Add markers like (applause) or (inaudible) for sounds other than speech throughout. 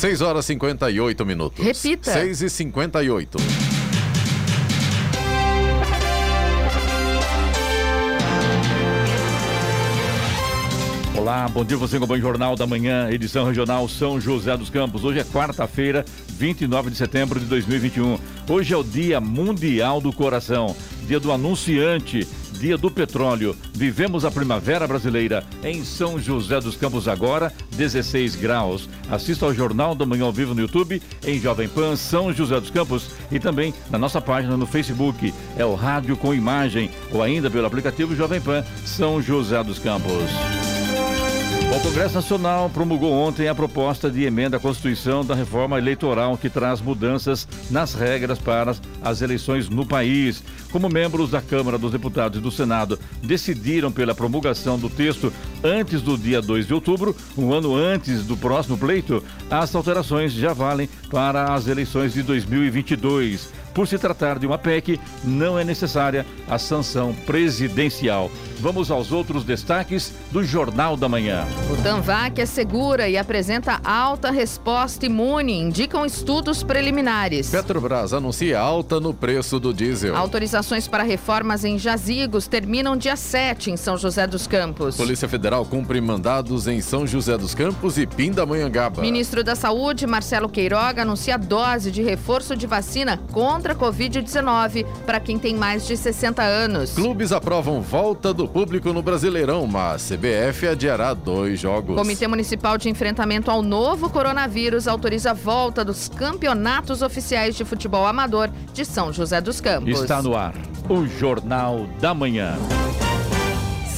6 horas e 58 minutos. Repita. 6 e 58. Olá, bom dia você com o Jornal da Manhã, edição regional São José dos Campos. Hoje é quarta-feira, 29 de setembro de 2021. Hoje é o Dia Mundial do Coração, dia do anunciante, dia do petróleo. Vivemos a primavera brasileira em São José dos Campos agora, 16 graus. Assista ao Jornal da Manhã ao vivo no YouTube, em Jovem Pan São José dos Campos e também na nossa página no Facebook. É o Rádio com Imagem ou ainda pelo aplicativo Jovem Pan São José dos Campos. O Congresso Nacional promulgou ontem a proposta de emenda à Constituição da reforma eleitoral que traz mudanças nas regras para as eleições no país. Como membros da Câmara dos Deputados e do Senado decidiram pela promulgação do texto antes do dia 2 de outubro, um ano antes do próximo pleito, as alterações já valem para as eleições de 2022. Por se tratar de uma PEC, não é necessária a sanção presidencial. Vamos aos outros destaques do Jornal da Manhã. O Tanvac é segura e apresenta alta resposta imune, indicam estudos preliminares. Petrobras anuncia alta no preço do diesel. Autorizações para reformas em jazigos terminam dia 7 em São José dos Campos. Polícia Federal cumpre mandados em São José dos Campos e Pindamonhangaba. Ministro da Saúde, Marcelo Queiroga, anuncia dose de reforço de vacina contra a Covid-19 para quem tem mais de 60 anos. Clubes aprovam volta do público no Brasileirão, mas CBF adiará dois jogos. Comitê Municipal de Enfrentamento ao Novo Coronavírus autoriza a volta dos campeonatos oficiais de futebol amador de São José dos Campos. Está no ar o Jornal da Manhã.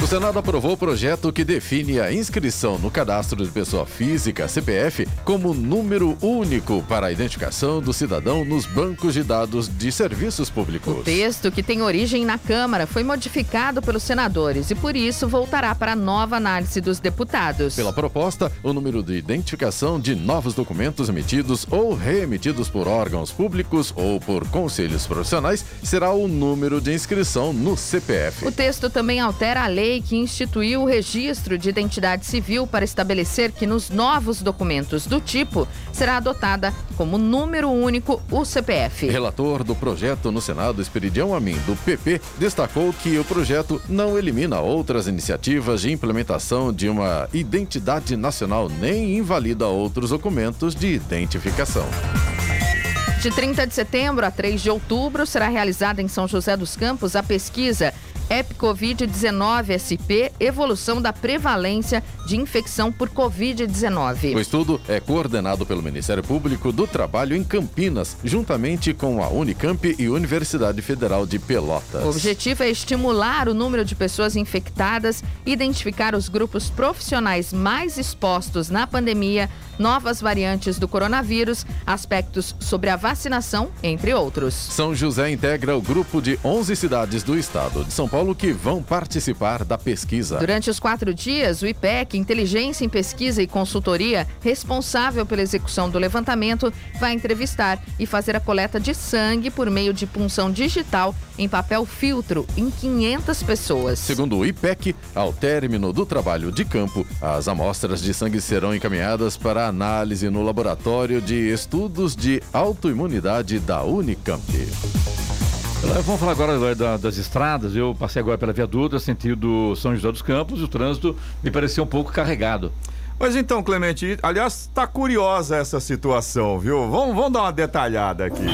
O Senado aprovou o projeto que define a inscrição no cadastro de pessoa física, CPF, como número único para a identificação do cidadão nos bancos de dados de serviços públicos. O texto, que tem origem na Câmara, foi modificado pelos senadores e, por isso, voltará para nova análise dos deputados. Pela proposta, o número de identificação de novos documentos emitidos ou reemitidos por órgãos públicos ou por conselhos profissionais será o número de inscrição no CPF. O texto também altera a lei que instituiu o registro de identidade civil para estabelecer que nos novos documentos do tipo será adotada como número único o CPF. Relator do projeto no Senado, Esperidião Amin, do PP, destacou que o projeto não elimina outras iniciativas de implementação de uma identidade nacional nem invalida outros documentos de identificação. De 30 de setembro a 3 de outubro será realizada em São José dos Campos a pesquisa EPCOVID-19 SP Evolução da Prevalência de Infecção por Covid-19. O estudo é coordenado pelo Ministério Público do Trabalho em Campinas, juntamente com a Unicamp e Universidade Federal de Pelotas. O objetivo é estimular o número de pessoas infectadas, identificar os grupos profissionais mais expostos na pandemia, novas variantes do coronavírus, aspectos sobre a vacinação, entre outros. São José integra o grupo de 11 cidades do estado de São Paulo que vão participar da pesquisa. Durante os quatro dias, o IPEC, Inteligência em Pesquisa e Consultoria, responsável pela execução do levantamento, vai entrevistar e fazer a coleta de sangue por meio de punção digital em papel filtro em 500 pessoas. Segundo o IPEC, ao término do trabalho de campo, as amostras de sangue serão encaminhadas para análise no Laboratório de Estudos de Autoimunidade da Unicamp. Vamos falar agora das estradas. Eu passei agora pela Via Dutra, sentido São José dos Campos, e o trânsito me pareceu um pouco carregado. Mas então, Clemente, aliás, está curiosa essa situação, viu? Vamos, vamos dar uma detalhada aqui.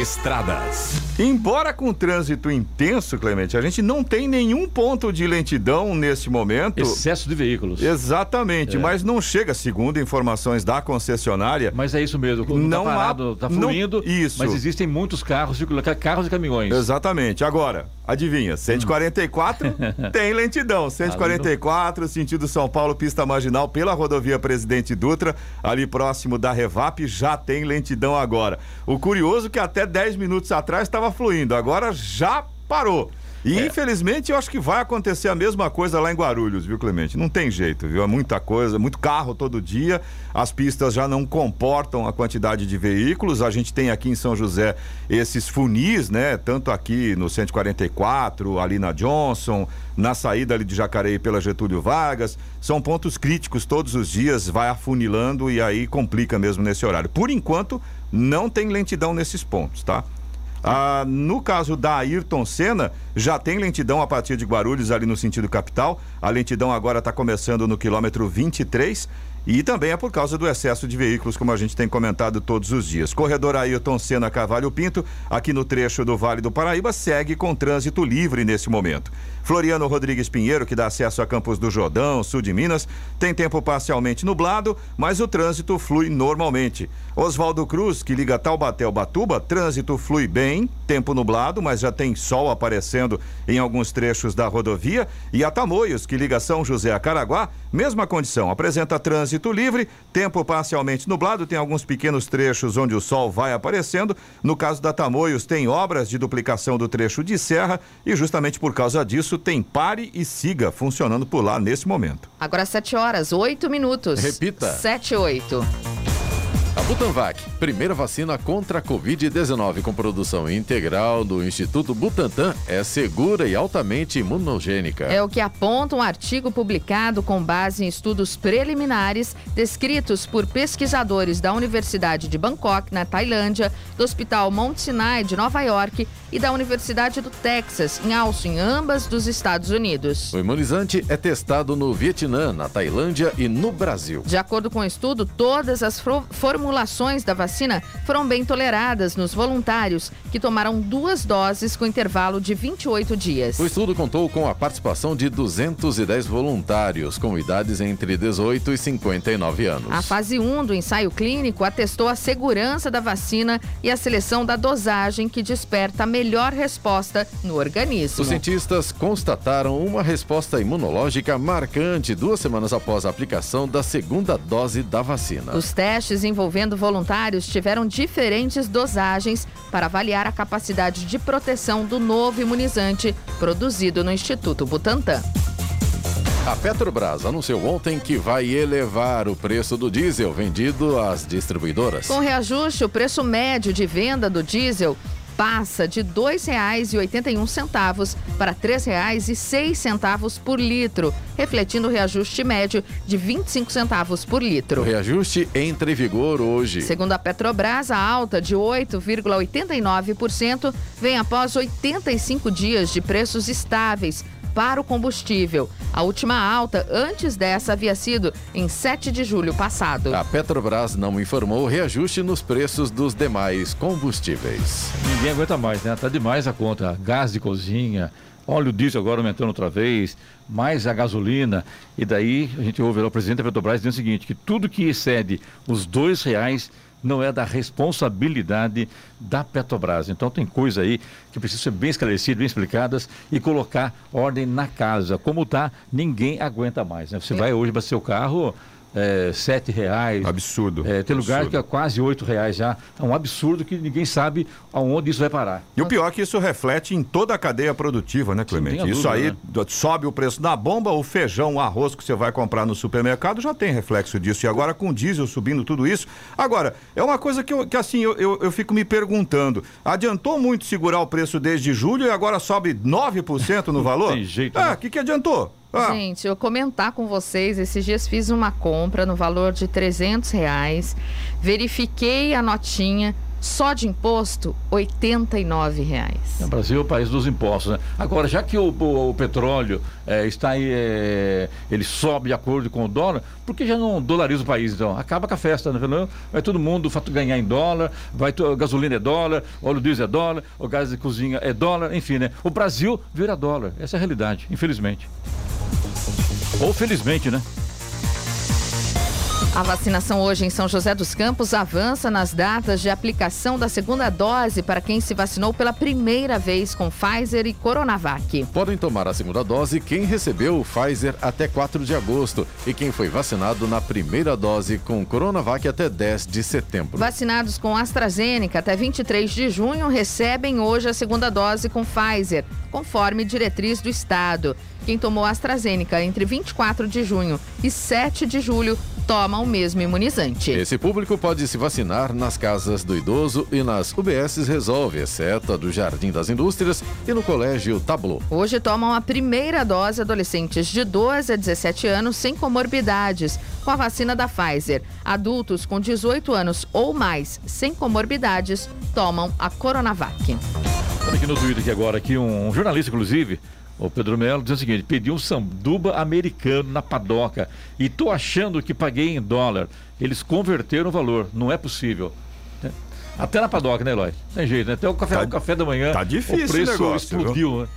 Estradas. Embora com trânsito intenso, Clemente, a gente não tem nenhum ponto de lentidão nesse momento. Excesso de veículos. Exatamente, é. mas não chega, segundo informações da concessionária. Mas é isso mesmo, tá não tá parado, está fluindo, não, isso. mas existem muitos carros, carros e caminhões. Exatamente. Agora, adivinha, 144 hum. (laughs) tem lentidão. 144, sentido São Paulo, pista marginal pela rodovia Presidente Dutra, ali próximo da Revap, já tem lentidão agora. O curioso é que até 10 minutos atrás estava fluindo, agora já parou. E é. infelizmente eu acho que vai acontecer a mesma coisa lá em Guarulhos, viu, Clemente? Não tem jeito, viu? É muita coisa, muito carro todo dia. As pistas já não comportam a quantidade de veículos. A gente tem aqui em São José esses funis, né? Tanto aqui no 144, ali na Johnson, na saída ali de Jacareí pela Getúlio Vargas. São pontos críticos todos os dias, vai afunilando e aí complica mesmo nesse horário. Por enquanto, não tem lentidão nesses pontos, tá? Ah, no caso da Ayrton Senna, já tem lentidão a partir de Guarulhos ali no sentido capital. A lentidão agora está começando no quilômetro 23 e também é por causa do excesso de veículos, como a gente tem comentado todos os dias. Corredor Ailton Senna Cavalho Pinto, aqui no trecho do Vale do Paraíba, segue com trânsito livre nesse momento. Floriano Rodrigues Pinheiro, que dá acesso a Campos do Jordão, sul de Minas, tem tempo parcialmente nublado, mas o trânsito flui normalmente. Oswaldo Cruz, que liga Taubaté ao Batuba, trânsito flui bem, tempo nublado, mas já tem sol aparecendo em alguns trechos da rodovia. E a Tamoios, que liga São José a Caraguá, mesma condição, apresenta trânsito livre, tempo parcialmente nublado, tem alguns pequenos trechos onde o sol vai aparecendo. No caso da Tamoios, tem obras de duplicação do trecho de serra e justamente por causa disso isso tem pare e siga funcionando por lá nesse momento. Agora 7 horas, 8 minutos. Repita. 7 8. A Butanvac, primeira vacina contra a Covid-19 com produção integral do Instituto Butantan, é segura e altamente imunogênica. É o que aponta um artigo publicado com base em estudos preliminares descritos por pesquisadores da Universidade de Bangkok, na Tailândia, do Hospital Mount Sinai de Nova York e da Universidade do Texas, em Austin, ambas dos Estados Unidos. O imunizante é testado no Vietnã, na Tailândia e no Brasil. De acordo com o estudo, todas as formações formulações da vacina foram bem toleradas nos voluntários, que tomaram duas doses com intervalo de 28 dias. O estudo contou com a participação de 210 voluntários com idades entre 18 e 59 anos. A fase 1 do ensaio clínico atestou a segurança da vacina e a seleção da dosagem que desperta a melhor resposta no organismo. Os cientistas constataram uma resposta imunológica marcante duas semanas após a aplicação da segunda dose da vacina. Os testes envolvendo envolvendo voluntários tiveram diferentes dosagens para avaliar a capacidade de proteção do novo imunizante produzido no Instituto Butantan. A Petrobras anunciou ontem que vai elevar o preço do diesel vendido às distribuidoras. Com reajuste, o preço médio de venda do diesel passa de R$ 2,81 para R$ 3,06 por litro, refletindo o reajuste médio de 25 centavos por litro. O reajuste entra em vigor hoje. Segundo a Petrobras, a alta de 8,89% vem após 85 dias de preços estáveis para o combustível. A última alta antes dessa havia sido em 7 de julho passado. A Petrobras não informou reajuste nos preços dos demais combustíveis. Ninguém aguenta mais, né? Tá demais a conta. Gás de cozinha, óleo diesel agora aumentando outra vez, mais a gasolina. E daí a gente ouve o presidente da Petrobras dizendo o seguinte, que tudo que excede os dois reais não é da responsabilidade da Petrobras. Então tem coisa aí que precisa ser bem esclarecidas, bem explicadas e colocar ordem na casa. Como está, ninguém aguenta mais. Né? Você é. vai hoje para seu carro, é, sete reais. Absurdo. É, tem lugar absurdo. que é quase oito reais já. É um absurdo que ninguém sabe aonde isso vai parar. E o pior é que isso reflete em toda a cadeia produtiva, né, Clemente? Dúvida, isso aí né? sobe o preço da bomba, o feijão, o arroz que você vai comprar no supermercado já tem reflexo disso. E agora com diesel subindo tudo isso. Agora, é uma coisa que, eu, que assim, eu, eu, eu fico me perguntando. Adiantou muito segurar o preço desde julho e agora sobe 9% no (laughs) valor? tem jeito. Ah, o né? que, que adiantou? Ah. Gente, eu comentar com vocês, esses dias fiz uma compra no valor de 300 reais, verifiquei a notinha, Só de imposto, 89 reais. O Brasil é o país dos impostos, né? Agora, já que o, o, o petróleo é, está aí, é, ele sobe de acordo com o dólar, por que já não dolariza o país, então? Acaba com a festa, né? Vai todo mundo ganhar em dólar, vai gasolina é dólar, óleo diesel é dólar, o gás de cozinha é dólar, enfim, né? O Brasil vira dólar. Essa é a realidade, infelizmente. Ou felizmente, né? A vacinação hoje em São José dos Campos avança nas datas de aplicação da segunda dose para quem se vacinou pela primeira vez com Pfizer e Coronavac. Podem tomar a segunda dose quem recebeu o Pfizer até 4 de agosto e quem foi vacinado na primeira dose com Coronavac até 10 de setembro. Vacinados com AstraZeneca até 23 de junho recebem hoje a segunda dose com Pfizer, conforme diretriz do Estado. Quem tomou AstraZeneca entre 24 de junho e 7 de julho toma o mesmo imunizante. Esse público pode se vacinar nas casas do idoso e nas UBSs Resolve, exceto a do Jardim das Indústrias e no Colégio Tablo. Hoje tomam a primeira dose adolescentes de 12 a 17 anos sem comorbidades com a vacina da Pfizer. Adultos com 18 anos ou mais sem comorbidades tomam a Coronavac. Olha aqui no Twitter agora, aqui um jornalista, inclusive, o Pedro Melo diz o seguinte: pedi um sanduba americano na padoca e tô achando que paguei em dólar. Eles converteram o valor. Não é possível. É. Até na padoca, né, Eloy? Tem jeito, né? Até o café, tá, o café da manhã. Tá difícil o preço o negócio, explodiu, viu? né?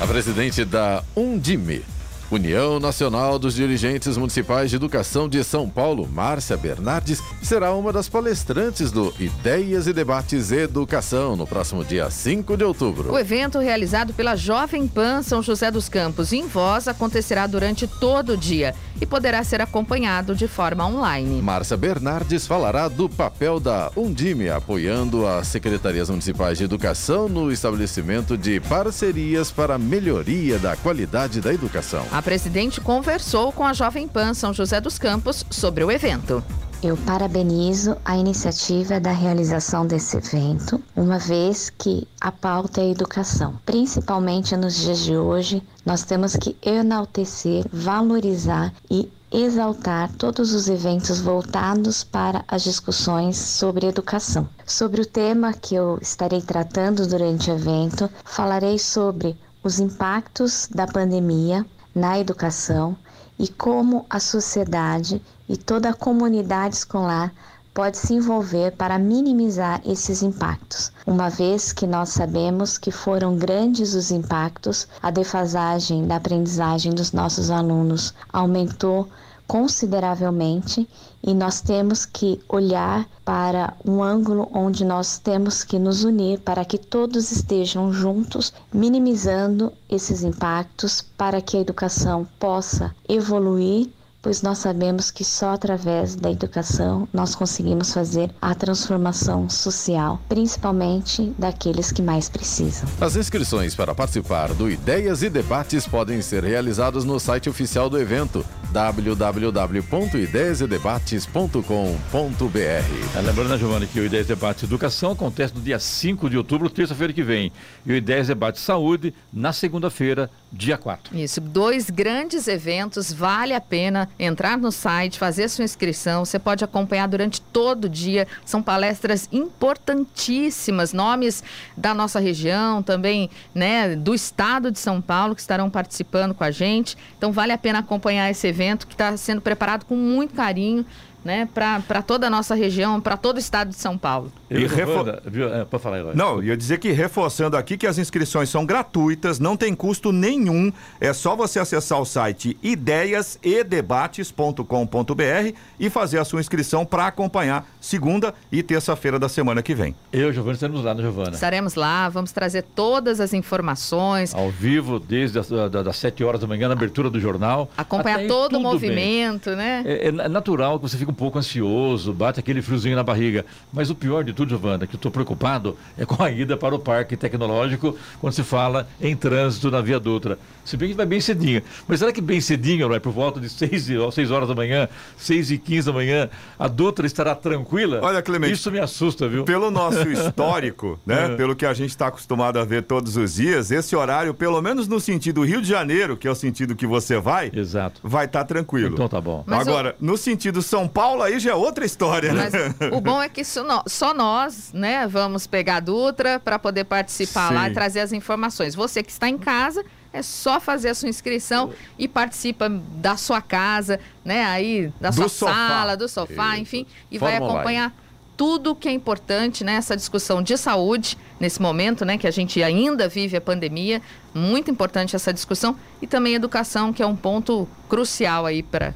A presidente da Undime, União Nacional dos Dirigentes Municipais de Educação de São Paulo, Márcia Bernardes, será uma das palestrantes do Ideias e Debates Educação no próximo dia 5 de outubro. O evento, realizado pela Jovem Pan São José dos Campos em Voz, acontecerá durante todo o dia e poderá ser acompanhado de forma online. Márcia Bernardes falará do papel da Undime apoiando as secretarias municipais de educação no estabelecimento de parcerias para a melhoria da qualidade da educação. A presidente conversou com a Jovem Pan São José dos Campos sobre o evento. Eu parabenizo a iniciativa da realização desse evento, uma vez que a pauta é a educação. Principalmente nos dias de hoje, nós temos que enaltecer, valorizar e exaltar todos os eventos voltados para as discussões sobre educação. Sobre o tema que eu estarei tratando durante o evento, falarei sobre os impactos da pandemia na educação e como a sociedade e toda a comunidade escolar pode se envolver para minimizar esses impactos, uma vez que nós sabemos que foram grandes os impactos, a defasagem da aprendizagem dos nossos alunos aumentou consideravelmente e nós temos que olhar para um ângulo onde nós temos que nos unir para que todos estejam juntos, minimizando esses impactos para que a educação possa evoluir pois nós sabemos que só através da educação nós conseguimos fazer a transformação social, principalmente daqueles que mais precisam. As inscrições para participar do Ideias e Debates podem ser realizadas no site oficial do evento www.ideiasedebates.com.br. É, lembrando, né, Giovanni, que o Ideias Debates Educação acontece no dia 5 de outubro, terça-feira que vem, e o Ideias Debates Saúde na segunda-feira, dia 4. Isso, dois grandes eventos, vale a pena entrar no site, fazer sua inscrição. Você pode acompanhar durante todo o dia. São palestras importantíssimas, nomes da nossa região, também né, do estado de São Paulo, que estarão participando com a gente. Então vale a pena acompanhar esse evento que está sendo preparado com muito carinho né, para toda a nossa região, para todo o estado de São Paulo. E refo... é, pode falar, Eloy. Não, ia dizer que reforçando aqui que as inscrições são gratuitas, não tem custo nenhum, é só você acessar o site ideiasedebates.com.br e fazer a sua inscrição para acompanhar segunda e terça-feira da semana que vem. Eu, Giovana, estaremos lá, né, Giovana? Estaremos lá, vamos trazer todas as informações. Ao vivo, desde as da, das 7 horas da manhã, na abertura do jornal. Acompanhar todo o movimento, bem. né? É, é natural que você fique um pouco ansioso, bate aquele friozinho na barriga. Mas o pior de tudo, Giovana, que eu estou preocupado é com a ida para o parque tecnológico quando se fala em trânsito na Via Dutra. Se bem que vai bem cedinho. Mas será que bem cedinho, vai por volta de 6, 6 horas da manhã, 6 e 15 da manhã, a Dutra estará tranquila? Olha, Clemente. Isso me assusta, viu? Pelo nosso (laughs) histórico, né? É. Pelo que a gente está acostumado a ver todos os dias, esse horário, pelo menos no sentido Rio de Janeiro, que é o sentido que você vai, Exato. vai estar tá tranquilo. Então tá bom. Mas Agora, no sentido São Paulo, Paulo aí já é outra história, né? Mas o bom é que só nós, né, vamos pegar a Dutra para poder participar Sim. lá e trazer as informações. Você que está em casa, é só fazer a sua inscrição e participa da sua casa, né? Aí, da sua sofá. sala, do sofá, Isso. enfim, e Forma vai acompanhar tudo que é importante nessa né, discussão de saúde nesse momento, né, que a gente ainda vive a pandemia, muito importante essa discussão e também educação, que é um ponto crucial aí para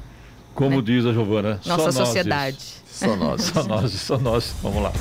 como né, diz a Giovana, nossa sociedade. Só nós, só nós, só nós. Vamos lá.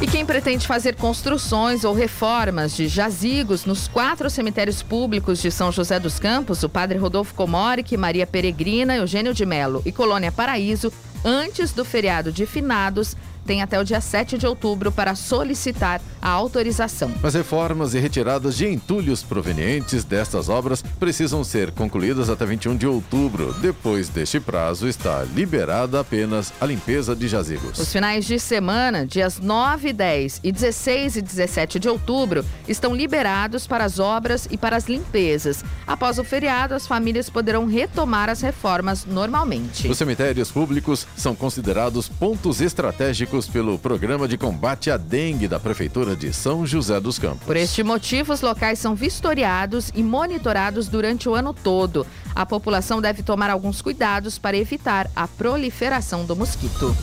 E quem pretende fazer construções ou reformas de jazigos nos quatro cemitérios públicos de São José dos Campos, o Padre Rodolfo Comoric, Maria Peregrina, Eugênio de Melo e Colônia Paraíso, antes do feriado de finados, tem até o dia 7 de outubro para solicitar a autorização. As reformas e retiradas de entulhos provenientes destas obras precisam ser concluídas até 21 de outubro. Depois deste prazo, está liberada apenas a limpeza de jazigos. Os finais de semana, dias 9, 10 e 16 e 17 de outubro, estão liberados para as obras e para as limpezas. Após o feriado, as famílias poderão retomar as reformas normalmente. Os cemitérios públicos são considerados pontos estratégicos pelo Programa de Combate à Dengue da Prefeitura de São José dos Campos. Por este motivo, os locais são vistoriados e monitorados durante o ano todo. A população deve tomar alguns cuidados para evitar a proliferação do mosquito.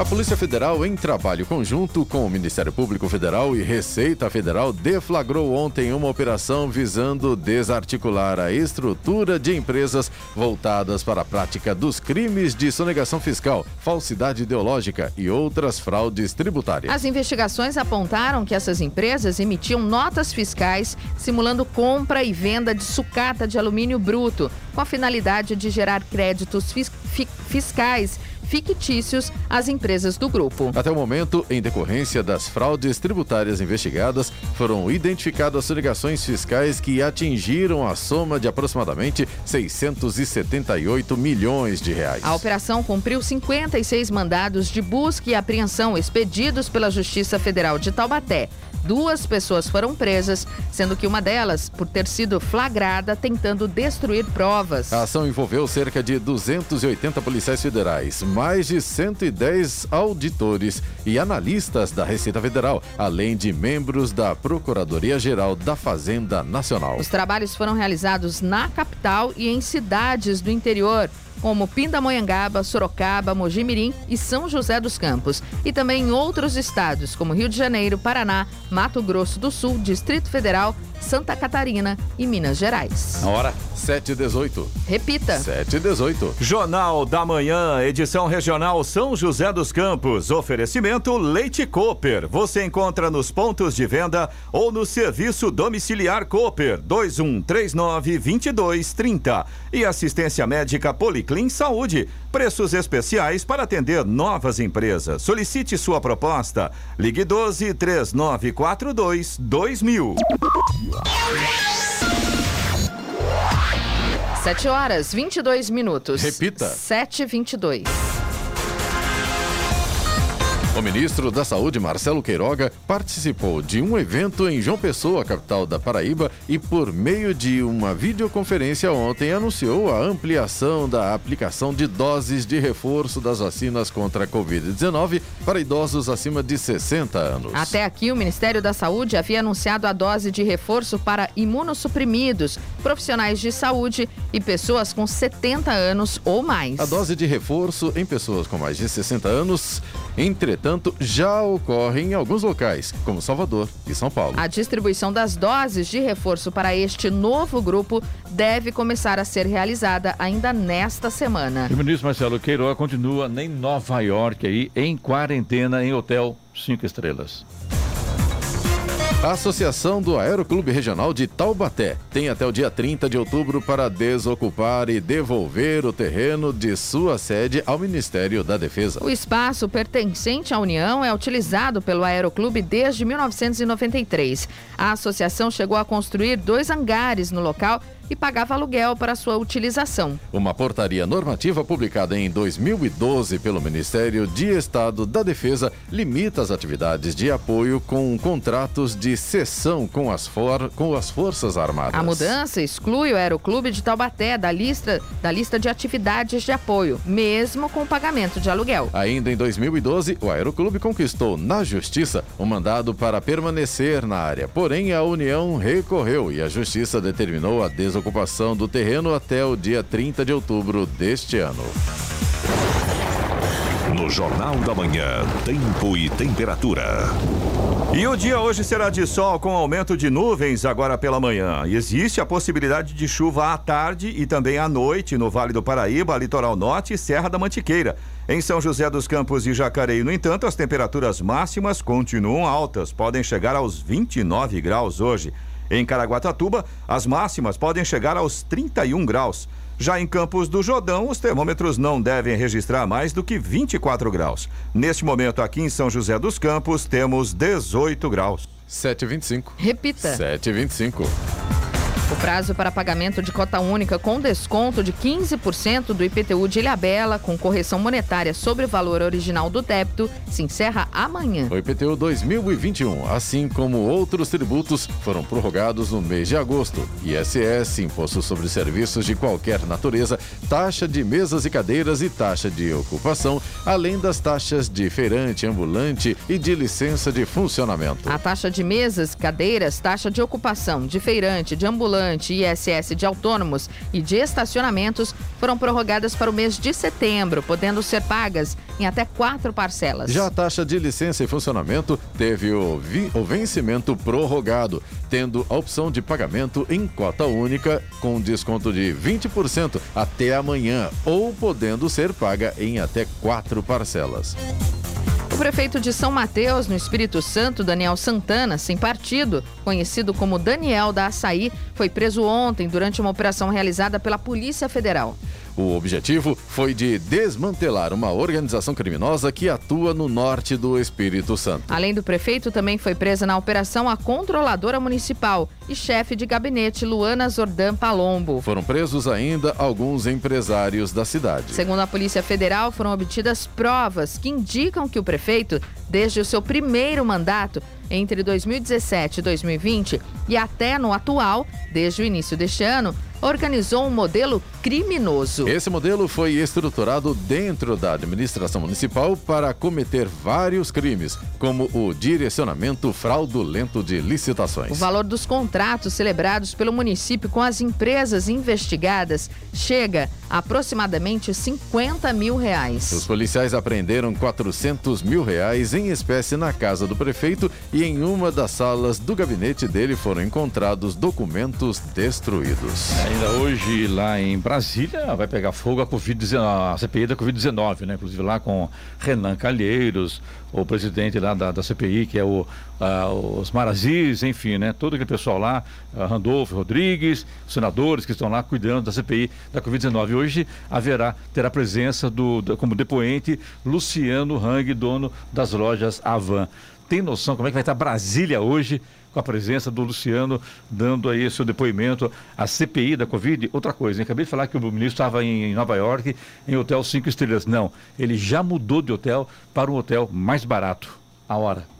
A Polícia Federal, em trabalho conjunto com o Ministério Público Federal e Receita Federal, deflagrou ontem uma operação visando desarticular a estrutura de empresas voltadas para a prática dos crimes de sonegação fiscal, falsidade ideológica e outras fraudes tributárias. As investigações apontaram que essas empresas emitiam notas fiscais simulando compra e venda de sucata de alumínio bruto, com a finalidade de gerar créditos fiscais fictícios às empresas do grupo. Até o momento, em decorrência das fraudes tributárias investigadas, foram identificadas sonegações fiscais que atingiram a soma de aproximadamente 678 milhões de reais. A operação cumpriu 56 mandados de busca e apreensão expedidos pela Justiça Federal de Taubaté. Duas pessoas foram presas, sendo que uma delas por ter sido flagrada tentando destruir provas. A ação envolveu cerca de 280 policiais federais, mais de 110 auditores e analistas da Receita Federal, além de membros da Procuradoria-Geral da Fazenda Nacional. Os trabalhos foram realizados na capital e em cidades do interior como Pindamonhangaba, Sorocaba, Mojimirim e São José dos Campos, e também em outros estados, como Rio de Janeiro, Paraná, Mato Grosso do Sul, Distrito Federal, Santa Catarina e Minas Gerais. A hora 7h18. Repita. 7h18. Jornal da Manhã, edição regional São José dos Campos. Oferecimento Leite Cooper. Você encontra nos pontos de venda ou no serviço domiciliar Cooper 2139 2230. E assistência médica Policlin Saúde. Preços especiais para atender novas empresas. Solicite sua proposta. Ligue 12 3942 2000. Sete horas, vinte e dois minutos. Repita. Sete, vinte e dois. O ministro da Saúde, Marcelo Queiroga, participou de um evento em João Pessoa, capital da Paraíba, e por meio de uma videoconferência ontem anunciou a ampliação da aplicação de doses de reforço das vacinas contra a Covid-19 para idosos acima de 60 anos. Até aqui, o Ministério da Saúde havia anunciado a dose de reforço para imunossuprimidos, profissionais de saúde e pessoas com 70 anos ou mais. A dose de reforço em pessoas com mais de 60 anos, entretanto, já ocorre em alguns locais, como Salvador e São Paulo. A distribuição das doses de reforço para este novo grupo deve começar a ser realizada ainda nesta semana. O ministro Marcelo Queiroga continua em Nova York aí em quarentena em hotel cinco estrelas. A Associação do Aeroclube Regional de Taubaté tem até o dia 30 de outubro para desocupar e devolver o terreno de sua sede ao Ministério da Defesa. O espaço pertencente à União é utilizado pelo Aeroclube desde 1993. A associação chegou a construir dois hangares no local e pagava aluguel para sua utilização. Uma portaria normativa publicada em 2012 pelo Ministério de Estado da Defesa limita as atividades de apoio com contratos de cessão com as, for com as Forças Armadas. A mudança exclui o Aeroclube de Taubaté da lista, da lista de atividades de apoio, mesmo com o pagamento de aluguel. Ainda em 2012, o Aeroclube conquistou na Justiça o um mandado para permanecer na área. Porém, a União recorreu e a Justiça determinou a desocupação do terreno até o dia 30 de outubro deste ano. No Jornal da Manhã, tempo e temperatura. E o dia hoje será de sol com aumento de nuvens agora pela manhã. Existe a possibilidade de chuva à tarde e também à noite no Vale do Paraíba, Litoral Norte e Serra da Mantiqueira. Em São José dos Campos e Jacareí, no entanto, as temperaturas máximas continuam altas, podem chegar aos 29 graus hoje. Em Caraguatatuba, as máximas podem chegar aos 31 graus. Já em Campos do Jordão, os termômetros não devem registrar mais do que 24 graus. Neste momento, aqui em São José dos Campos, temos 18 graus. 7,25. Repita. 7,25. O prazo para pagamento de cota única com desconto de 15% do IPTU de Ilhabela, com correção monetária sobre o valor original do débito, se encerra amanhã. O IPTU 2021, assim como outros tributos, foram prorrogados no mês de agosto. ISS, Imposto sobre Serviços de qualquer natureza, taxa de mesas e cadeiras e taxa de ocupação, além das taxas de feirante, ambulante e de licença de funcionamento. A taxa de mesas, cadeiras, taxa de ocupação, de feirante, de ambulante, ISS de autônomos e de estacionamentos foram prorrogadas para o mês de setembro, podendo ser pagas em até quatro parcelas. Já a taxa de licença e funcionamento teve o, vi, o vencimento prorrogado, tendo a opção de pagamento em cota única com desconto de 20% até amanhã ou podendo ser paga em até quatro parcelas. Prefeito de São Mateus, no Espírito Santo, Daniel Santana, sem partido, conhecido como Daniel da Açaí, foi preso ontem durante uma operação realizada pela Polícia Federal. O objetivo foi de desmantelar uma organização criminosa que atua no norte do Espírito Santo. Além do prefeito, também foi presa na operação a controladora municipal e chefe de gabinete Luana Zordan Palombo. Foram presos ainda alguns empresários da cidade. Segundo a Polícia Federal, foram obtidas provas que indicam que o prefeito, desde o seu primeiro mandato, entre 2017 e 2020 e até no atual, desde o início deste ano, organizou um modelo criminoso. Esse modelo foi estruturado dentro da administração municipal para cometer vários crimes, como o direcionamento fraudulento de licitações. O valor dos contratos celebrados pelo município com as empresas investigadas chega a aproximadamente 50 mil reais. Os policiais apreenderam 400 mil reais em espécie na casa do prefeito e em uma das salas do gabinete dele foram encontrados documentos destruídos. Ainda hoje, lá em Brasília, vai pegar fogo a, COVID a CPI da Covid-19, né? Inclusive lá com Renan Calheiros, o presidente lá da, da CPI, que é o, uh, os Marazis, enfim, né? Todo aquele pessoal lá, uh, Randolfo Rodrigues, senadores que estão lá cuidando da CPI da Covid-19. Hoje haverá, terá presença do, do, como depoente Luciano Hang, dono das lojas Avan. Tem noção como é que vai estar Brasília hoje? com a presença do Luciano dando aí seu depoimento à CPI da Covid. Outra coisa, hein? acabei de falar que o ministro estava em Nova York, em hotel cinco estrelas. Não, ele já mudou de hotel para um hotel mais barato. A hora.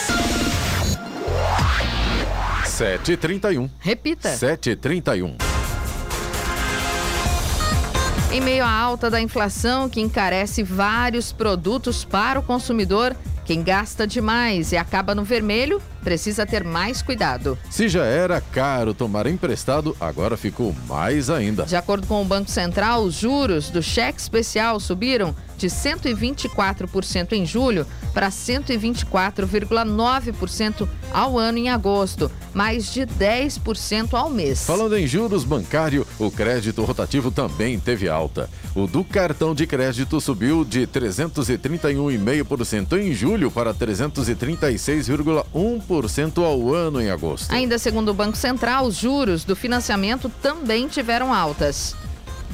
7h31. Repita. 7h31. Em meio à alta da inflação que encarece vários produtos para o consumidor, quem gasta demais e acaba no vermelho precisa ter mais cuidado. Se já era caro tomar emprestado, agora ficou mais ainda. De acordo com o Banco Central, os juros do cheque especial subiram de 124% em julho para 124,9% ao ano em agosto, mais de 10% ao mês. Falando em juros bancário, o crédito rotativo também teve alta. O do cartão de crédito subiu de 331,5% em julho para 336,1% ao ano em agosto. Ainda segundo o Banco Central, os juros do financiamento também tiveram altas.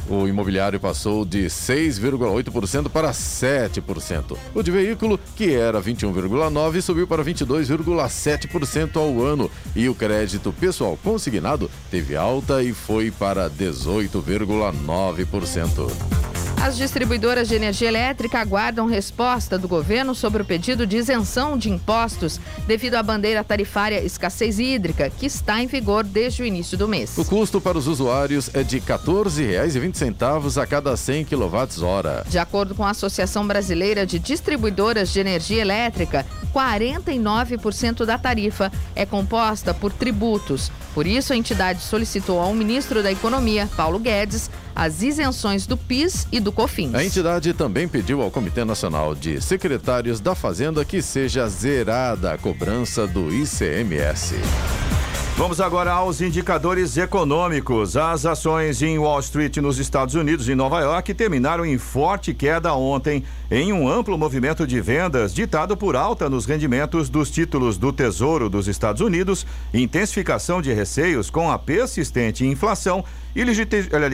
O imobiliário passou de 6,8% para 7%. O de veículo, que era 21,9%, subiu para 22,7% ao ano. E o crédito pessoal consignado teve alta e foi para 18,9%. As distribuidoras de energia elétrica aguardam resposta do governo sobre o pedido de isenção de impostos devido à bandeira tarifária escassez hídrica, que está em vigor desde o início do mês. O custo para os usuários é de R$ 14,20 a cada 100 kWh. De acordo com a Associação Brasileira de Distribuidoras de Energia Elétrica, 49% da tarifa é composta por tributos. Por isso, a entidade solicitou ao ministro da Economia, Paulo Guedes, as isenções do PIS e do COFINS. A entidade também pediu ao Comitê Nacional de Secretários da Fazenda que seja zerada a cobrança do ICMS. Vamos agora aos indicadores econômicos. As ações em Wall Street nos Estados Unidos e Nova York terminaram em forte queda ontem, em um amplo movimento de vendas ditado por alta nos rendimentos dos títulos do Tesouro dos Estados Unidos, intensificação de receios com a persistente inflação e,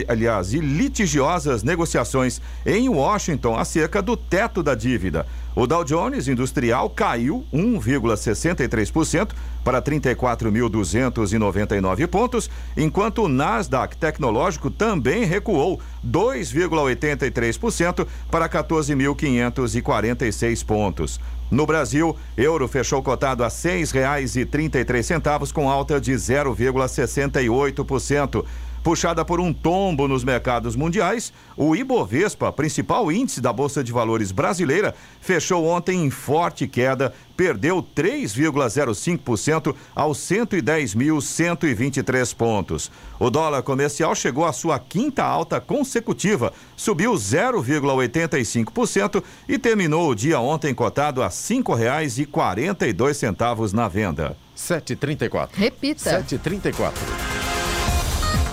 aliás, e litigiosas negociações em Washington acerca do teto da dívida. O Dow Jones Industrial caiu 1,63% para 34.299 pontos, enquanto o Nasdaq Tecnológico também recuou 2,83% para 14.546 pontos. No Brasil, euro fechou cotado a R$ 6,33 com alta de 0,68%. Puxada por um tombo nos mercados mundiais, o Ibovespa, principal índice da Bolsa de Valores brasileira, fechou ontem em forte queda, perdeu 3,05% aos 110.123 pontos. O dólar comercial chegou à sua quinta alta consecutiva, subiu 0,85% e terminou o dia ontem cotado a R$ 5,42 na venda. 7,34. Repita. 7,34.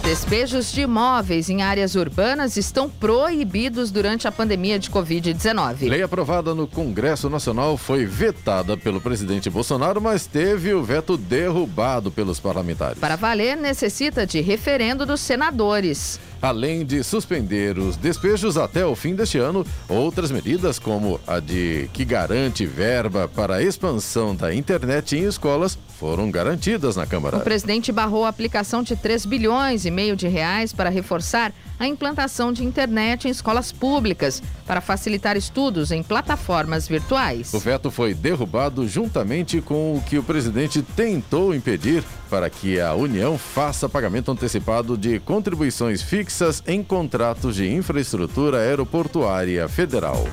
Despejos de imóveis em áreas urbanas estão proibidos durante a pandemia de Covid-19. Lei aprovada no Congresso Nacional foi vetada pelo presidente Bolsonaro, mas teve o veto derrubado pelos parlamentares. Para valer, necessita de referendo dos senadores. Além de suspender os despejos até o fim deste ano, outras medidas, como a de que garante verba para a expansão da internet em escolas, foram garantidas na Câmara. O presidente barrou a aplicação de 3 bilhões e meio de reais para reforçar a implantação de internet em escolas públicas, para facilitar estudos em plataformas virtuais. O veto foi derrubado juntamente com o que o presidente tentou impedir para que a União faça pagamento antecipado de contribuições fixas em contratos de infraestrutura aeroportuária federal.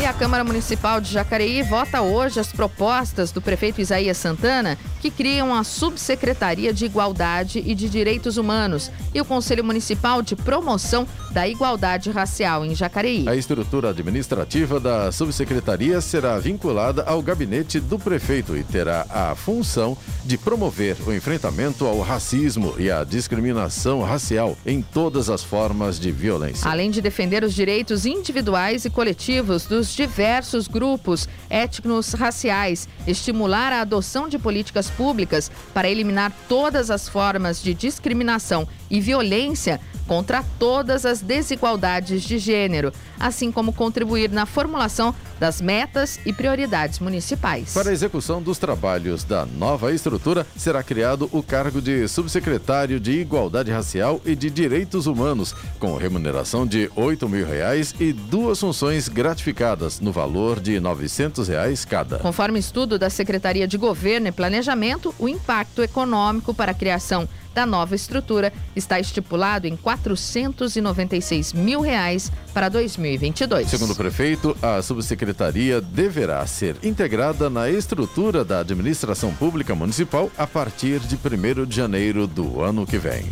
E a Câmara Municipal de Jacareí vota hoje as propostas do prefeito Isaías Santana, que criam a Subsecretaria de Igualdade e de Direitos Humanos e o Conselho Municipal de Promoção da Igualdade Racial em Jacareí. A estrutura administrativa da subsecretaria será vinculada ao gabinete do prefeito e terá a função de promover o enfrentamento ao racismo e à discriminação racial em todas as formas de violência. Além de defender os direitos individuais e coletivos dos diversos grupos étnicos raciais, estimular a adoção de políticas públicas para eliminar todas as formas de discriminação e violência contra todas as desigualdades de gênero, assim como contribuir na formulação das metas e prioridades municipais. Para a execução dos trabalhos da nova estrutura, será criado o cargo de subsecretário de Igualdade Racial e de Direitos Humanos, com remuneração de R$ mil reais e duas funções gratificadas no valor de 900 reais cada. Conforme estudo da Secretaria de Governo e Planejamento, o impacto econômico para a criação da nova estrutura está estipulado em 496 mil reais para 2022. Segundo o prefeito, a subsecretaria deverá ser integrada na estrutura da administração pública municipal a partir de 1 de janeiro do ano que vem.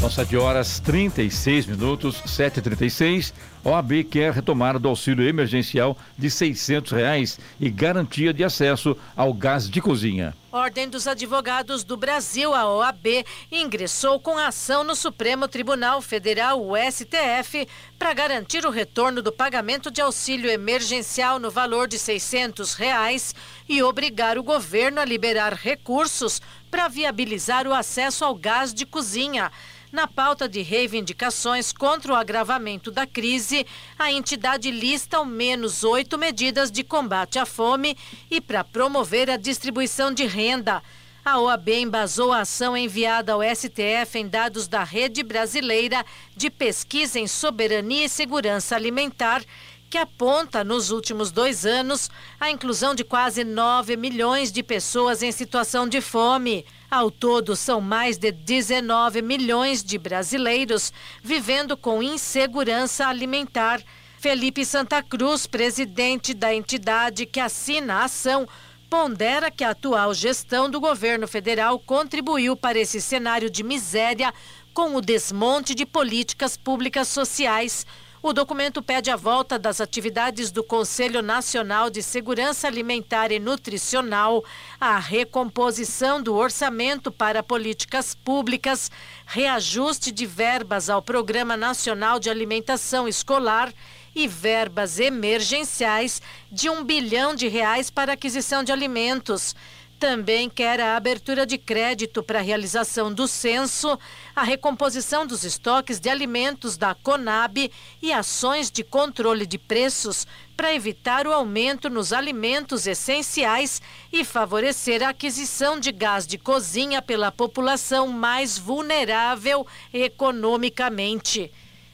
São 7 horas 36 minutos, 7h36. OAB quer retomar do auxílio emergencial de 600 reais e garantia de acesso ao gás de cozinha. Ordem dos Advogados do Brasil, a OAB, ingressou com ação no Supremo Tribunal Federal, o STF, para garantir o retorno do pagamento de auxílio emergencial no valor de 600 reais e obrigar o governo a liberar recursos para viabilizar o acesso ao gás de cozinha. Na pauta de reivindicações contra o agravamento da crise, a entidade lista ao menos oito medidas de combate à fome e para promover a distribuição de renda. A OAB embasou a ação enviada ao STF em dados da Rede Brasileira de Pesquisa em Soberania e Segurança Alimentar que aponta nos últimos dois anos a inclusão de quase 9 milhões de pessoas em situação de fome. Ao todo, são mais de 19 milhões de brasileiros vivendo com insegurança alimentar. Felipe Santa Cruz, presidente da entidade que assina a ação, pondera que a atual gestão do governo federal contribuiu para esse cenário de miséria com o desmonte de políticas públicas sociais o documento pede a volta das atividades do Conselho Nacional de Segurança Alimentar e Nutricional, a recomposição do orçamento para políticas públicas, reajuste de verbas ao Programa Nacional de Alimentação Escolar e verbas emergenciais de um bilhão de reais para aquisição de alimentos. Também quer a abertura de crédito para a realização do censo, a recomposição dos estoques de alimentos da Conab e ações de controle de preços para evitar o aumento nos alimentos essenciais e favorecer a aquisição de gás de cozinha pela população mais vulnerável economicamente.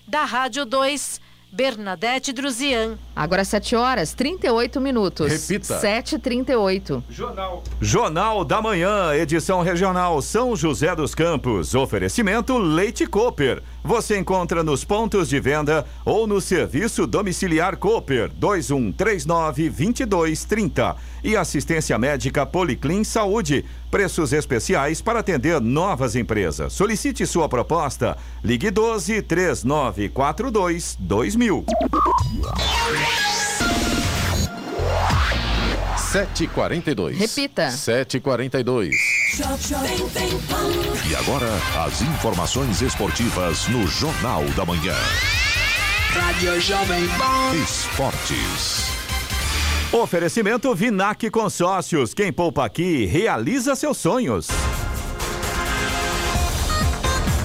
Da Rádio 2, Bernadette Druzian. Agora 7 horas 38 minutos. Repita. 7h38. Jornal. Jornal da Manhã, edição regional São José dos Campos. Oferecimento Leite Cooper. Você encontra nos pontos de venda ou no serviço domiciliar Cooper 2139 2230 e assistência médica Policlin Saúde. Preços especiais para atender novas empresas. Solicite sua proposta. Ligue 12 3942 2000. 7h42. Repita. 7h42. E agora, as informações esportivas no Jornal da Manhã. Rádio Jovem Pan. Esportes. Oferecimento Vinac Consórcios. Quem poupa aqui realiza seus sonhos.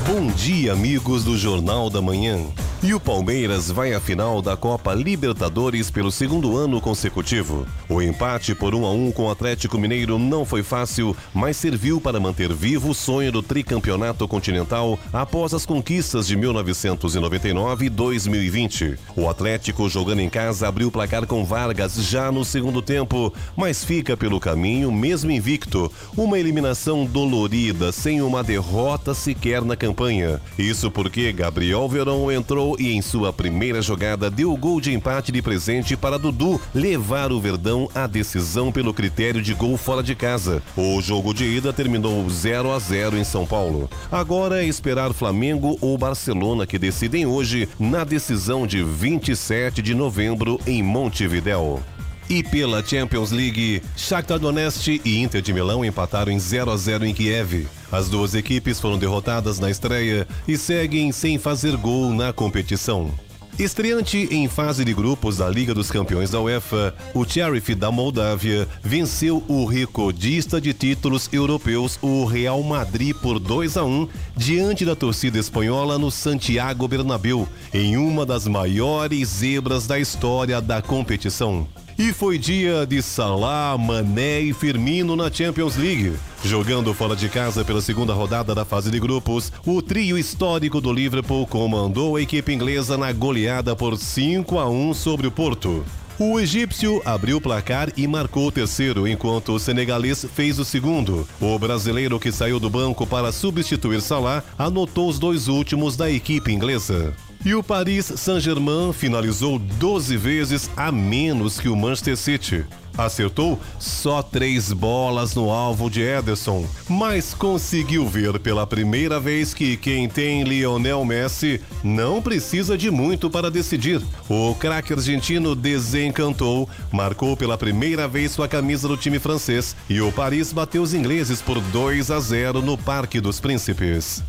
Bom dia, amigos do Jornal da Manhã. E o Palmeiras vai à final da Copa Libertadores pelo segundo ano consecutivo. O empate por 1 a 1 com o Atlético Mineiro não foi fácil, mas serviu para manter vivo o sonho do tricampeonato continental após as conquistas de 1999 e 2020. O Atlético, jogando em casa, abriu o placar com Vargas já no segundo tempo, mas fica pelo caminho, mesmo invicto. Uma eliminação dolorida, sem uma derrota sequer na campanha. Isso porque Gabriel Verão entrou e em sua primeira jogada deu o gol de empate de presente para Dudu levar o Verdão à decisão pelo critério de gol fora de casa. O jogo de ida terminou 0 a 0 em São Paulo. Agora é esperar Flamengo ou Barcelona que decidem hoje na decisão de 27 de novembro em Montevidéu. E pela Champions League, Shakhtar Donetsk e Inter de Milão empataram em 0 a 0 em Kiev. As duas equipes foram derrotadas na estreia e seguem sem fazer gol na competição. Estreante em fase de grupos da Liga dos Campeões da UEFA, o Sheriff da Moldávia venceu o recordista de títulos europeus, o Real Madrid, por 2 a 1 diante da torcida espanhola no Santiago Bernabéu, em uma das maiores zebras da história da competição. E foi dia de Salah, Mané e Firmino na Champions League. Jogando fora de casa pela segunda rodada da fase de grupos, o trio histórico do Liverpool comandou a equipe inglesa na goleada por 5 a 1 sobre o Porto. O egípcio abriu o placar e marcou o terceiro, enquanto o senegalês fez o segundo. O brasileiro que saiu do banco para substituir Salah anotou os dois últimos da equipe inglesa. E o Paris Saint-Germain finalizou 12 vezes a menos que o Manchester City. Acertou só três bolas no alvo de Ederson, mas conseguiu ver pela primeira vez que quem tem Lionel Messi não precisa de muito para decidir. O craque argentino desencantou, marcou pela primeira vez sua camisa do time francês e o Paris bateu os ingleses por 2 a 0 no Parque dos Príncipes.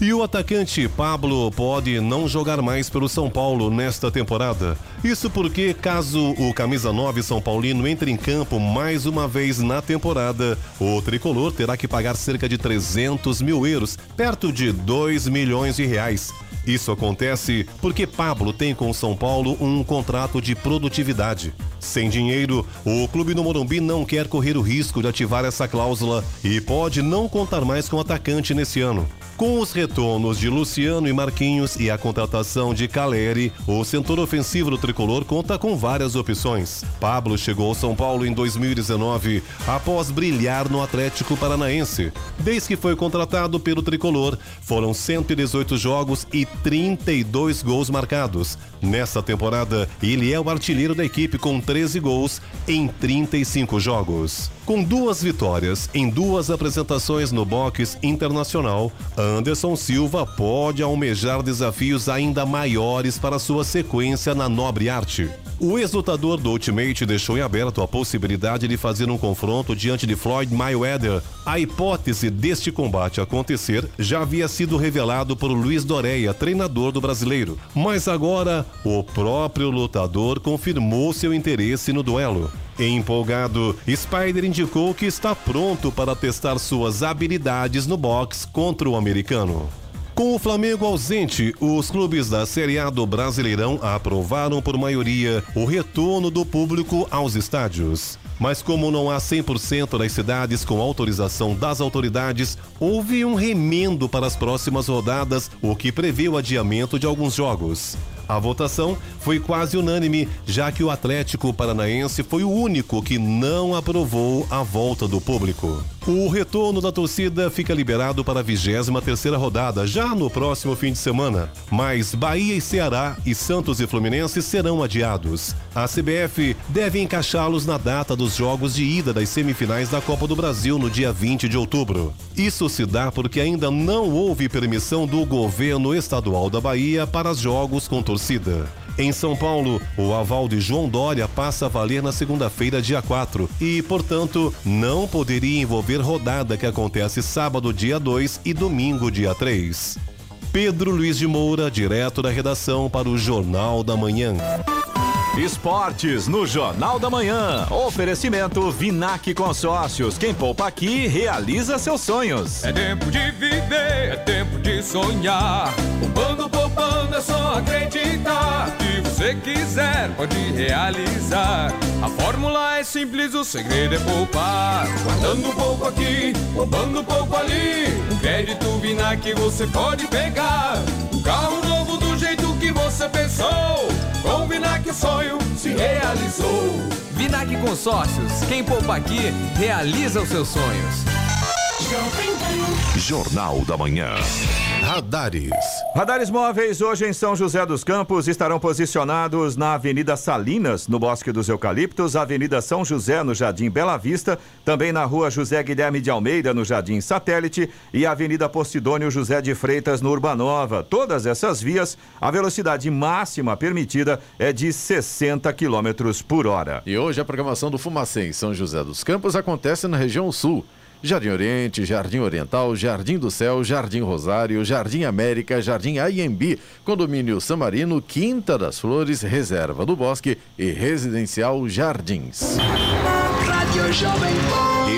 E o atacante Pablo pode não jogar mais pelo São Paulo nesta temporada. Isso porque, caso o camisa 9 São Paulino entre em campo mais uma vez na temporada, o tricolor terá que pagar cerca de 300 mil euros, perto de 2 milhões de reais. Isso acontece porque Pablo tem com São Paulo um contrato de produtividade. Sem dinheiro, o clube no Morumbi não quer correr o risco de ativar essa cláusula e pode não contar mais com o atacante nesse ano. Com os retornos de Luciano e Marquinhos e a contratação de Caleri, o setor ofensivo do tricolor conta com várias opções. Pablo chegou ao São Paulo em 2019 após brilhar no Atlético Paranaense. Desde que foi contratado pelo tricolor, foram 118 jogos e 32 gols marcados. Nessa temporada, ele é o artilheiro da equipe com 13 gols em 35 jogos. Com duas vitórias em duas apresentações no box internacional, Anderson Silva pode almejar desafios ainda maiores para sua sequência na nobre arte. O ex-lutador do Ultimate deixou em aberto a possibilidade de fazer um confronto diante de Floyd Mayweather. A hipótese deste combate acontecer já havia sido revelado por Luiz Doreia, treinador do brasileiro. Mas agora, o próprio lutador confirmou seu interesse no duelo. Empolgado, Spider indicou que está pronto para testar suas habilidades no boxe contra o americano. Com o Flamengo ausente, os clubes da Série A do Brasileirão aprovaram por maioria o retorno do público aos estádios. Mas como não há 100% das cidades com autorização das autoridades, houve um remendo para as próximas rodadas, o que prevê o adiamento de alguns jogos. A votação foi quase unânime, já que o Atlético Paranaense foi o único que não aprovou a volta do público. O retorno da torcida fica liberado para a 23 terceira rodada, já no próximo fim de semana. Mas Bahia e Ceará e Santos e Fluminense serão adiados. A CBF deve encaixá-los na data dos jogos de ida das semifinais da Copa do Brasil no dia 20 de outubro. Isso se dá porque ainda não houve permissão do governo estadual da Bahia para os jogos com torcida. Em São Paulo, o aval de João Dória passa a valer na segunda-feira, dia 4, e, portanto, não poderia envolver rodada que acontece sábado, dia 2 e domingo, dia 3. Pedro Luiz de Moura, direto da redação para o Jornal da Manhã. Esportes no Jornal da Manhã. Oferecimento Vinac Consórcios. Quem poupa aqui realiza seus sonhos. É tempo de viver, é tempo de sonhar. Poupando, poupando, é só acreditar. Se você quiser, pode realizar. A fórmula é simples, o segredo é poupar. Guardando um pouco aqui, poupando um pouco ali. Um crédito Vinac você pode pegar. Um carro novo do jeito que você pensou. Com o Vinac o sonho se realizou. Vinac Consórcios, quem poupa aqui, realiza os seus sonhos. Jornal da Manhã. Radares. Radares móveis hoje em São José dos Campos estarão posicionados na Avenida Salinas, no Bosque dos Eucaliptos, Avenida São José, no Jardim Bela Vista, também na Rua José Guilherme de Almeida, no Jardim Satélite, e Avenida Postidônio José de Freitas, no Urbanova. Todas essas vias, a velocidade máxima permitida é de 60 km por hora. E hoje a programação do Fumacê em São José dos Campos acontece na região sul. Jardim Oriente, Jardim Oriental, Jardim do Céu, Jardim Rosário, Jardim América, Jardim Aiembi, Condomínio Samarino, Quinta das Flores, Reserva do Bosque e Residencial Jardins.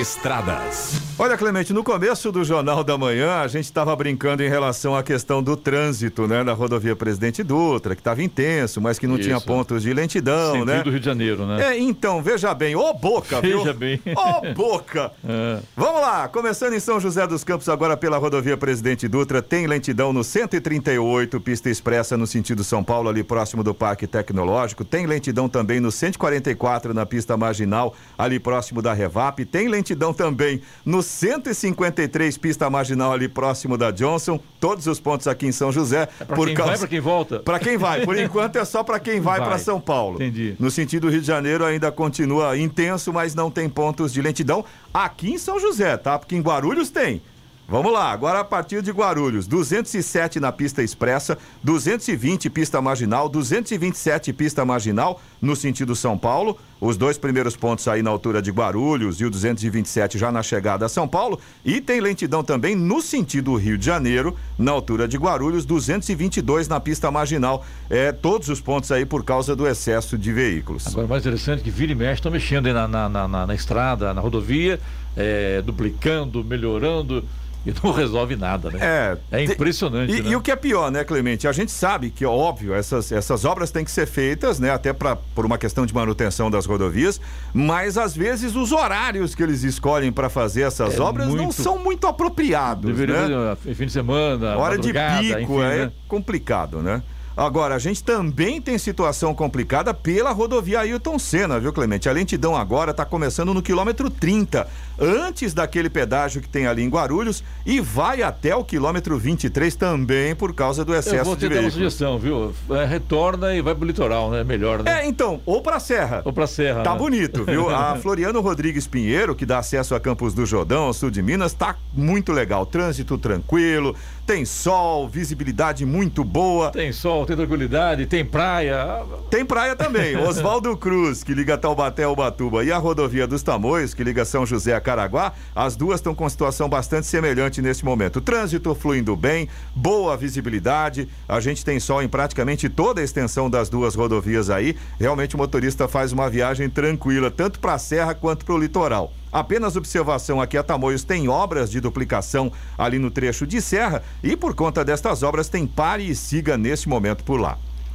Estradas. Olha, Clemente, no começo do Jornal da Manhã, a gente estava brincando em relação à questão do trânsito, né? Na rodovia Presidente Dutra, que estava intenso, mas que não Isso. tinha pontos de lentidão, Sentido né? do Rio de Janeiro, né? É, então, veja bem, ô boca, viu? Veja bem. Ô boca! (laughs) É. Vamos lá, começando em São José dos Campos, agora pela rodovia Presidente Dutra, tem lentidão no 138, pista expressa no sentido São Paulo, ali próximo do Parque Tecnológico. Tem lentidão também no 144, na pista marginal, ali próximo próximo da Revap. Tem lentidão também no 153 pista marginal ali próximo da Johnson. Todos os pontos aqui em São José. É pra quem vai, pra quem volta? Para quem vai. Por (laughs) enquanto é só para quem vai, Vai. para São Paulo. Entendi. No sentido Rio de Janeiro ainda continua intenso, mas não tem pontos de lentidão. Aqui em São José, tá? Porque em Guarulhos tem. Vamos lá, agora a partir de Guarulhos, 207 na pista expressa, 220 pista marginal, 227 pista marginal no sentido São Paulo. Os dois primeiros pontos aí na altura de Guarulhos e o 227 já na chegada a São Paulo. E tem lentidão também no sentido Rio de Janeiro, na altura de Guarulhos, 222 na pista marginal. É, todos os pontos aí por causa do excesso de veículos. Agora, mais interessante que vira e mexe, estão mexendo aí na, na, na, na- na estrada, na rodovia, é, duplicando, melhorando, e não resolve nada, né? É, É impressionante, E, né? e o que é pior, né, Clemente? A gente sabe que, óbvio, essas, essas obras têm que ser feitas, né, até pra, por uma questão de manutenção das rodovias, mas às vezes os horários que eles escolhem para fazer essas É obras não muito- são muito apropriados, Deveria né? fim de semana, Hora de pico enfim, é né? complicado, né? Agora, a gente também tem situação complicada pela rodovia Ailton Senna, viu, Clemente? A lentidão agora está começando no quilômetro 30, antes daquele pedágio que tem ali em Guarulhos, e vai até o quilômetro 23 também por causa do Eu excesso vou de te dar uma sugestão, viu? É, retorna e vai pro litoral, né? Melhor, né? É, então, ou pra Serra. Ou pra Serra. Tá né? bonito, viu? (laughs) A Floriano Rodrigues Pinheiro, que dá acesso a Campos do Jordão, ao sul de Minas, tá muito legal. Trânsito tranquilo, tem sol, visibilidade muito boa. Tem sol, tem tranquilidade, tem praia. Tem praia também. (laughs) Oswaldo Cruz, que liga Taubaté ao Batuba, e a rodovia dos Tamoios, que liga São José a Caraguá, as duas estão com situação bastante semelhante nesse momento. Trânsito fluindo bem, boa visibilidade. A gente tem sol em praticamente toda a extensão das duas rodovias aí. Realmente o motorista faz uma viagem tranquila, tanto para a serra quanto para o litoral. Apenas observação aqui a Tamoios tem obras de duplicação ali no trecho de serra e por conta destas obras tem pare e siga nesse momento por lá.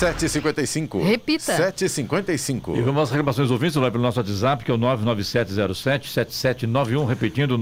7h55. Repita. 7h55. E vamos às reclamações dos ouvintes, vai pelo nosso WhatsApp, que é o 99707-7791, repetindo,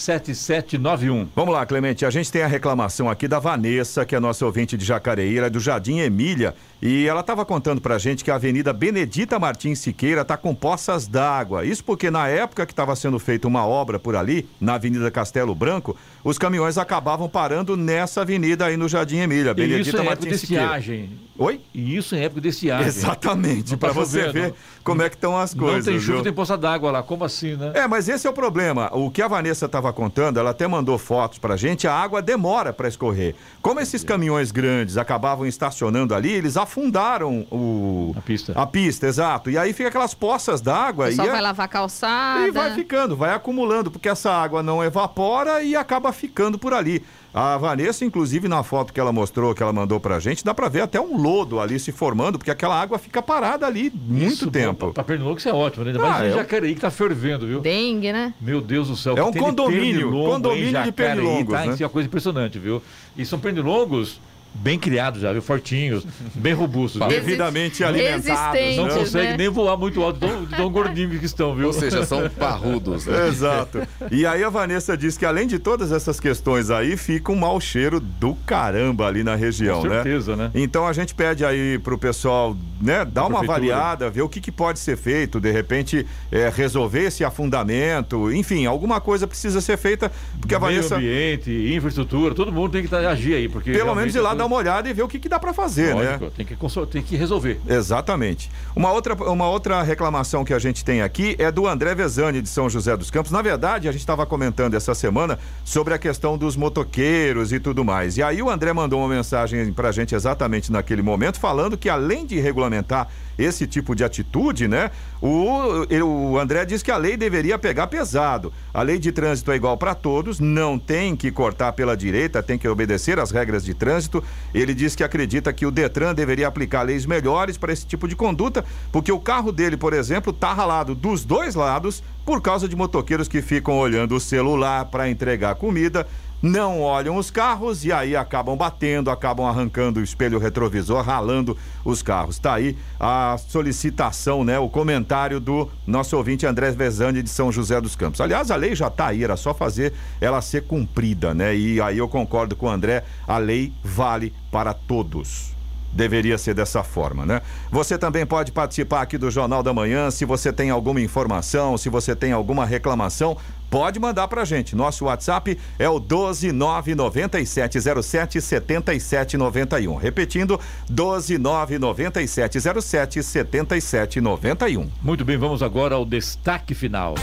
99707-7791. Vamos lá, Clemente. A gente tem a reclamação aqui da Vanessa, que é nossa ouvinte de é do Jardim Emília, e ela estava contando pra gente que a Avenida Benedita Martins Siqueira está com poças d'água. Isso porque na época que estava sendo feita uma obra por ali, na Avenida Castelo Branco, os caminhões acabavam parando nessa avenida aí no Jardim Emília, E Benedita isso é época Martins de Siqueira. estiagem. Oi? E isso é época de estiagem. Exatamente, Não tá para você ver como é que estão as coisas. Não tem chuva, viu? tem poça d'água lá. Como assim, né? É, mas esse é o problema. O que a Vanessa estava contando, ela até mandou fotos pra gente, a água demora para escorrer. Como esses caminhões grandes acabavam estacionando ali, eles afundaram o... A pista. A pista, exato. E aí fica aquelas poças d'água e, pessoal é- vai lavar a calçada. e vai ficando, vai acumulando, porque essa água não evapora e acaba ficando por ali. A Vanessa, inclusive, na foto que ela mostrou, que ela mandou pra gente, dá pra ver até um lodo ali se formando, porque aquela água fica parada ali muito Isso, tempo. Pra, pra Pernambuco isso é ótimo, né? Ainda Ah, mais em é Jacareí que tá fervendo, viu? Dengue, né? Meu Deus do céu. É o que um condomínio, pernilongo condomínio de Jacareí, pernilongos, Tá? né? Isso é uma coisa impressionante, viu? E são pernilongos bem criados já, viu? Fortinhos, bem robustos. Devidamente alimentados. Resistentes, Não né? consegue nem voar muito alto, tão, tão gordinhos que estão, viu? Ou seja, são parrudos. Né? Exato. E aí a Vanessa diz que além de todas essas questões aí, fica um mau cheiro do caramba ali na região, Com né? certeza, né? Então a gente pede aí pro pessoal, né, dar uma avaliada, ver o que, que pode ser feito, de repente é, resolver esse afundamento, enfim, alguma coisa precisa ser feita, porque a Meio Vanessa, ambiente, infraestrutura, todo mundo tem que tá- agir aí, porque pelo menos lá é dar uma olhada e ver o que, que dá para fazer, né? Lógico, tem que, tem que resolver. Exatamente. Uma outra, uma outra reclamação que a gente tem aqui é do André Vezani, de São José dos Campos. Na verdade, a gente estava comentando essa semana sobre a questão dos motoqueiros e tudo mais. E aí o André mandou uma mensagem pra gente exatamente naquele momento, falando que além de regulamentar esse tipo de atitude, né? O, o André diz que a lei deveria pegar pesado. A lei de trânsito é igual para todos, não tem que cortar pela direita, tem que obedecer às regras de trânsito. Ele diz que acredita que o Detran deveria aplicar leis melhores para esse tipo de conduta, porque o carro dele, por exemplo, tá ralado dos dois lados por causa de motoqueiros que ficam olhando o celular para entregar comida não olham os carros e aí acabam batendo, acabam arrancando o espelho retrovisor, ralando os carros. Tá aí a solicitação, né? O comentário do nosso ouvinte André Vezani de São José dos Campos. Aliás, a lei já tá aí, era só fazer ela ser cumprida, né? E aí eu concordo com o André, a lei vale para todos deveria ser dessa forma, né? Você também pode participar aqui do Jornal da Manhã, se você tem alguma informação, se você tem alguma reclamação, pode mandar pra gente. Nosso WhatsApp é o 12997077791. Repetindo, 12997077791. Muito bem, vamos agora ao destaque final.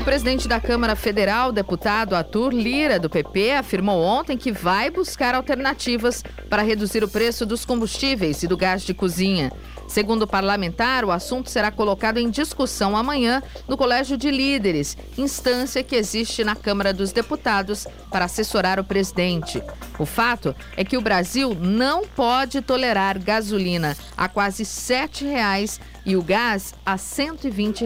O presidente da Câmara Federal, deputado Arthur Lira, do PP, afirmou ontem que vai buscar alternativas para reduzir o preço dos combustíveis e do gás de cozinha. Segundo o parlamentar, o assunto será colocado em discussão amanhã no Colégio de Líderes, instância que existe na Câmara dos Deputados para assessorar o presidente. O fato é que o Brasil não pode tolerar gasolina a quase R$ 7,00 e o gás a R$ 120.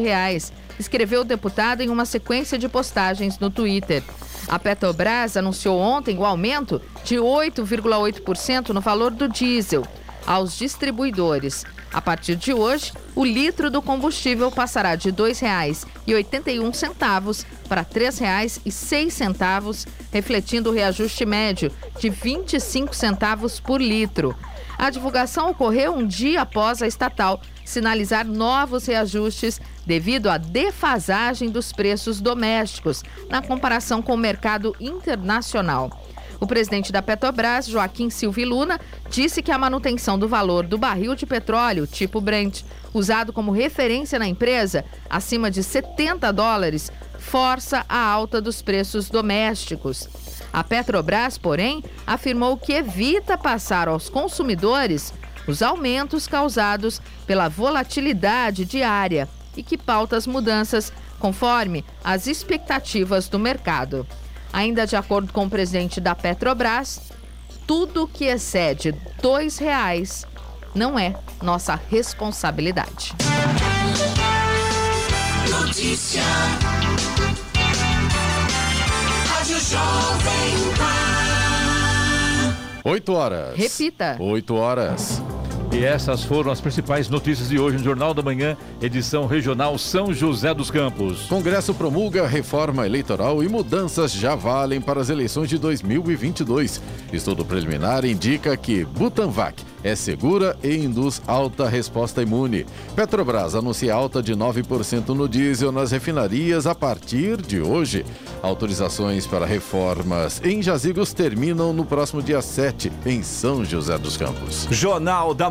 Escreveu o deputado em uma sequência de postagens no Twitter. A Petrobras anunciou ontem o aumento de 8,8% no valor do diesel aos distribuidores. A partir de hoje, o litro do combustível passará de R$ 2,81 para R$ 3,06, refletindo o reajuste médio de 25 centavos por litro. A divulgação ocorreu um dia após a estatal sinalizar novos reajustes devido à defasagem dos preços domésticos na comparação com o mercado internacional. O presidente da Petrobras, Joaquim Silva Luna, disse que a manutenção do valor do barril de petróleo tipo Brent, usado como referência na empresa, acima de 70 dólares, força a alta dos preços domésticos. A Petrobras, porém, afirmou que evita passar aos consumidores os aumentos causados pela volatilidade diária e que pauta as mudanças conforme as expectativas do mercado. Ainda de acordo com o presidente da Petrobras, tudo que excede R$ 2,00 não é nossa responsabilidade. Notícia. Rádio Jovem Pan. 8 horas. Repita. 8 horas. E essas foram as principais notícias de hoje no Jornal da Manhã, edição regional São José dos Campos. Congresso promulga reforma eleitoral e mudanças já valem para as eleições de 2022. Estudo preliminar indica que Butanvac é segura e induz alta resposta imune. Petrobras anuncia alta de 9% no diesel nas refinarias a partir de hoje. Autorizações para reformas em jazigos terminam no próximo dia 7, em São José dos Campos. Jornal da